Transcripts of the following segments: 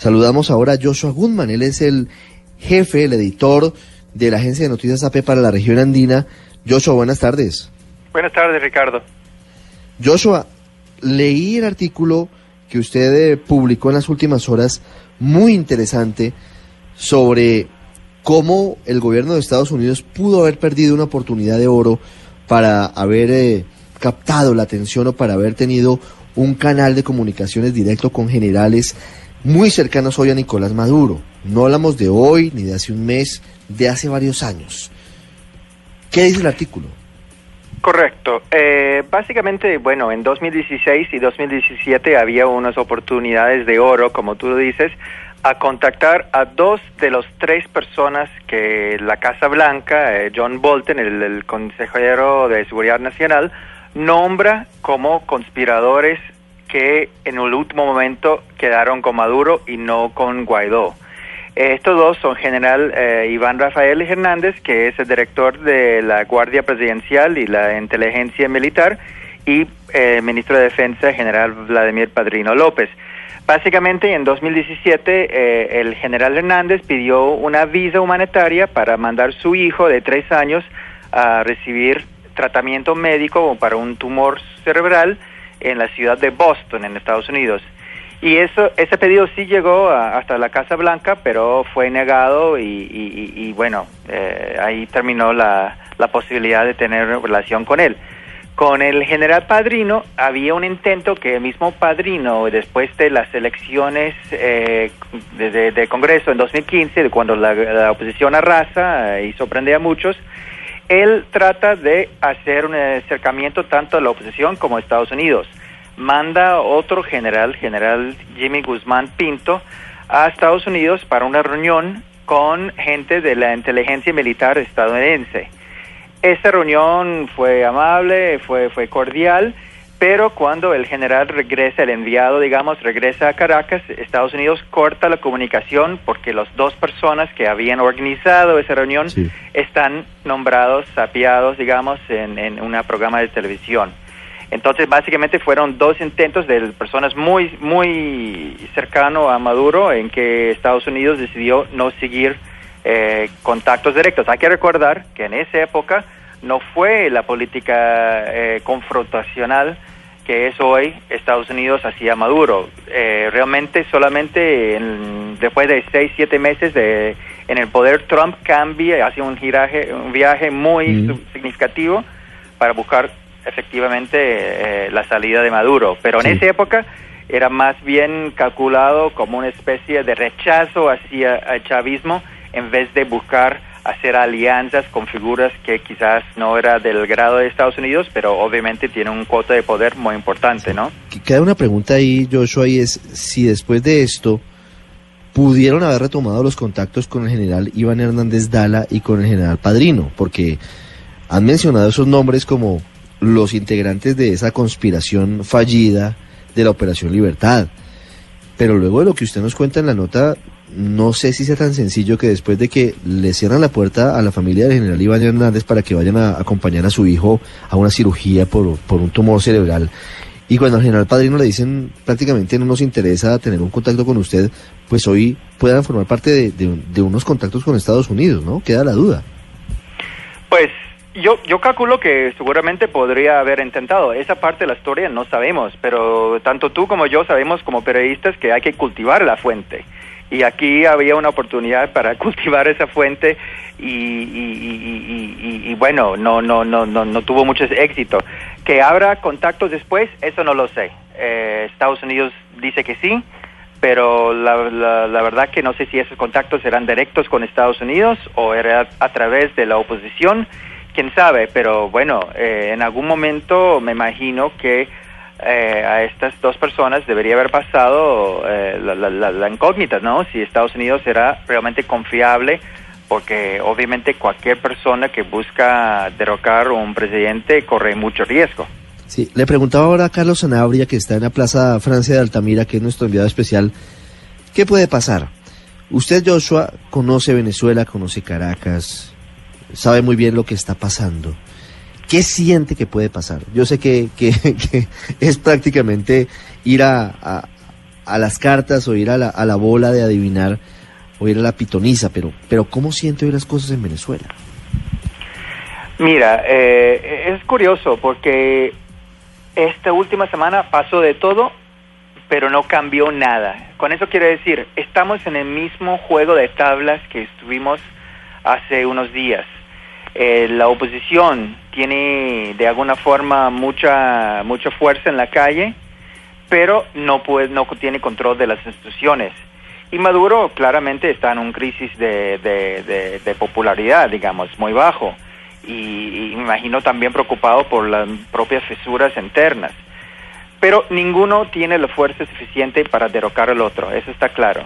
Saludamos ahora a Joshua Goodman. Él es el jefe, el editor de la agencia de noticias AP para la región andina. Joshua, buenas tardes. Buenas tardes, Ricardo. Joshua, leí el artículo que usted eh, publicó en las últimas horas, muy interesante, sobre cómo el gobierno de Estados Unidos pudo haber perdido una oportunidad de oro para haber eh, captado la atención o para haber tenido un canal de comunicaciones directo con generales muy cercanos hoy a Nicolás Maduro. No hablamos de hoy ni de hace un mes, de hace varios años. ¿Qué dice el artículo? Correcto. Eh, básicamente, bueno, en 2016 y 2017 había unas oportunidades de oro, como tú dices, a contactar a dos de los tres personas que la Casa Blanca, eh, John Bolton, el consejero de Seguridad Nacional, nombra como conspiradores que en el último momento quedaron con Maduro y no con Guaidó. Estos dos son general eh, Iván Rafael Hernández, que es el director de la Guardia Presidencial y la Inteligencia Militar, y eh, ministro de Defensa, general Vladimir Padrino López. Básicamente, en 2017, eh, el general Hernández pidió una visa humanitaria para mandar su hijo de tres años a recibir tratamiento médico para un tumor cerebral en la ciudad de Boston, en Estados Unidos. Y eso, ese pedido sí llegó hasta la Casa Blanca, pero fue negado y, bueno, eh, ahí terminó la, la posibilidad de tener relación con él. Con el general Padrino había un intento que el mismo Padrino, después de las elecciones eh, de, Congreso en 2015, cuando la, oposición arrasa y sorprende a muchos, él trata de hacer un acercamiento tanto a la oposición como a Estados Unidos manda otro general, general Jimmy Guzmán Pinto, a Estados Unidos para una reunión con gente de la inteligencia militar estadounidense. Esta reunión fue amable, fue, fue cordial, pero cuando el general regresa, el enviado, digamos, regresa a Caracas, Estados Unidos corta la comunicación porque las dos personas que habían organizado esa reunión están nombrados, sapiados, digamos, en, en un programa de televisión. Entonces, básicamente fueron dos intentos de personas muy, muy cercano a Maduro en que Estados Unidos decidió no seguir eh, contactos directos. Hay que recordar que en esa época no fue la política eh, confrontacional que es hoy Estados Unidos hacia Maduro. Eh, realmente solamente después de seis, siete meses de, en el poder, Trump cambia, hace un, giraje, un viaje muy significativo para buscar efectivamente eh, la salida de Maduro, pero en esa época era más bien calculado como una especie de rechazo hacia el chavismo en vez de buscar hacer alianzas con figuras que quizás no era del grado de Estados Unidos, pero obviamente tiene un cuota de poder muy importante, ¿no? Queda una pregunta ahí, Joshua, y es si después de esto pudieron haber retomado los contactos con el general Iván Hernández Dala y con el general Padrino, porque han mencionado esos nombres como los integrantes de esa conspiración fallida de la Operación Libertad. Pero luego de lo que usted nos cuenta en la nota, no sé si sea tan sencillo que después de que le cierran la puerta a la familia del general Iván Hernández para que vayan a acompañar a su hijo a una cirugía por, por un tumor cerebral, y cuando al general Padrino le dicen prácticamente no nos interesa tener un contacto con usted, pues hoy puedan formar parte de, de unos contactos con Estados Unidos, ¿no? Queda la duda. Pues yo, yo calculo que seguramente podría haber intentado. Esa parte de la historia no sabemos, pero tanto tú como yo sabemos como periodistas que hay que cultivar la fuente. Y aquí había una oportunidad para cultivar esa fuente y, y, bueno, no, no, no, no, no tuvo mucho éxito. Que habrá contactos después, eso no lo sé. Eh, Estados Unidos dice que sí, pero la, la, la, verdad que no sé si esos contactos serán directos con Estados Unidos o era a través de la oposición quién sabe, pero bueno, eh, en algún momento me imagino que eh, a estas dos personas debería haber pasado eh, la, incógnita, ¿no? Si Estados Unidos era realmente confiable, porque obviamente cualquier persona que busca derrocar un presidente corre mucho riesgo. Sí, le preguntaba ahora a Carlos Sanabria, que está en la Plaza Francia de Altamira, que es nuestro enviado especial, ¿qué puede pasar? Usted, Joshua, conoce Venezuela, conoce Caracas, sabe muy bien lo que está pasando. ¿Qué siente que puede pasar? Yo sé que, que, que es prácticamente ir a, a, las cartas o ir a la, a la bola de adivinar o ir a la pitoniza, pero, pero ¿cómo siente hoy las cosas en Venezuela? Mira, eh, es curioso porque esta última semana pasó de todo, pero no cambió nada. Con eso quiere decir, estamos en el mismo juego de tablas que estuvimos hace unos días. Eh, la oposición tiene de alguna forma mucha mucha fuerza en la calle, pero no puede, no tiene control de las instituciones. Y Maduro claramente está en un crisis de, de, popularidad, digamos, muy bajo. Y, y, imagino también preocupado por las propias fisuras internas. Pero ninguno tiene la fuerza suficiente para derrocar al otro, eso está claro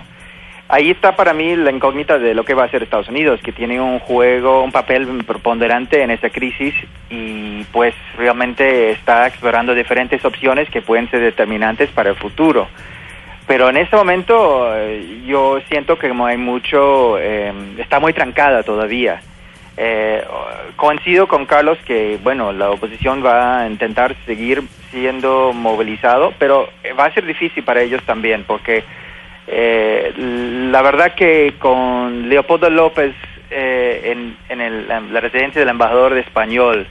ahí está para mí la incógnita de lo que va a hacer Estados Unidos, que tiene un juego, un papel preponderante en esa crisis y pues realmente está explorando diferentes opciones que pueden ser determinantes para el futuro. Pero en este momento eh, yo siento que como hay mucho, eh, está muy trancada todavía. Eh, coincido con Carlos que, bueno, la oposición va a intentar seguir siendo movilizado, pero va a ser difícil para ellos también, porque eh, la verdad que con Leopoldo López eh, en, en, el, la residencia del embajador de español,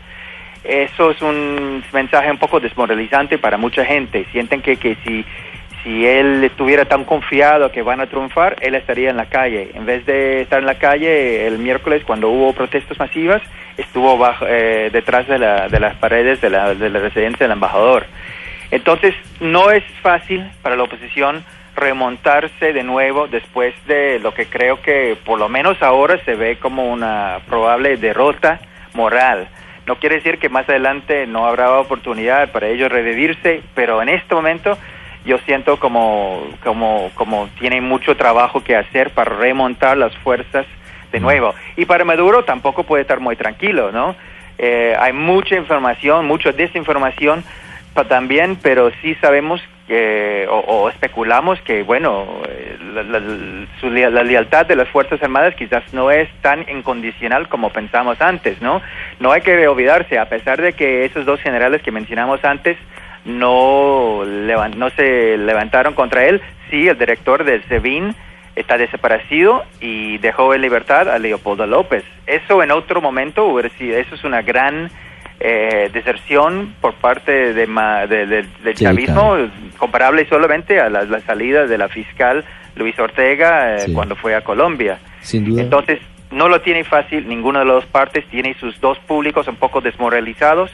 eso es un mensaje un poco desmoralizante para mucha gente. Sienten que, que si, si él estuviera tan confiado que van a triunfar, él estaría en la calle. En vez de estar en la calle el miércoles cuando hubo protestas masivas, estuvo bajo, eh, detrás de, la, de las paredes de la, de la residencia del embajador. Entonces, no es fácil para la oposición remontarse de nuevo después de lo que creo que por lo menos ahora se ve como una probable derrota moral. No quiere decir que más adelante no habrá oportunidad para ellos revivirse, pero en este momento yo siento como, como, como tiene mucho trabajo que hacer para remontar las fuerzas de mm. nuevo. Y para Maduro tampoco puede estar muy tranquilo, ¿no? Eh, hay mucha información, mucha desinformación también, pero sí sabemos que, o, especulamos que, bueno, la, su, la, lealtad de las Fuerzas Armadas quizás no es tan incondicional como pensamos antes, ¿no? No hay que olvidarse, a pesar de que esos dos generales que mencionamos antes no, no se levantaron contra él, sí, el director del SEBIN está desaparecido y dejó en libertad a Leopoldo López. Eso en otro momento eso es una gran eh, deserción por parte de, de, del chavismo comparable solamente a la, salida de la fiscal Luis Ortega eh, cuando fue a Colombia. Entonces, no lo tiene fácil, ninguna de las dos partes tiene sus dos públicos un poco desmoralizados.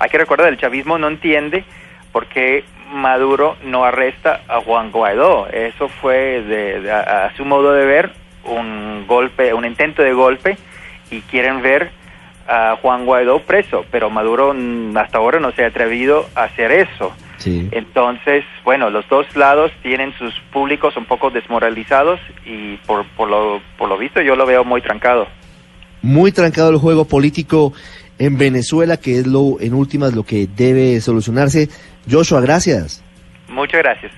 Hay que recordar, el chavismo no entiende por qué Maduro no arresta a Juan Guaidó. Eso fue, de, a su modo de ver, un golpe, un intento de golpe y quieren ver a Juan Guaidó preso, pero Maduro hasta ahora no se ha atrevido a hacer eso. Entonces, bueno, los dos lados tienen sus públicos un poco desmoralizados y por, por, lo, por lo visto yo lo veo muy trancado. Muy trancado el juego político en Venezuela, que es lo en últimas lo que debe solucionarse. Joshua, gracias. Muchas gracias.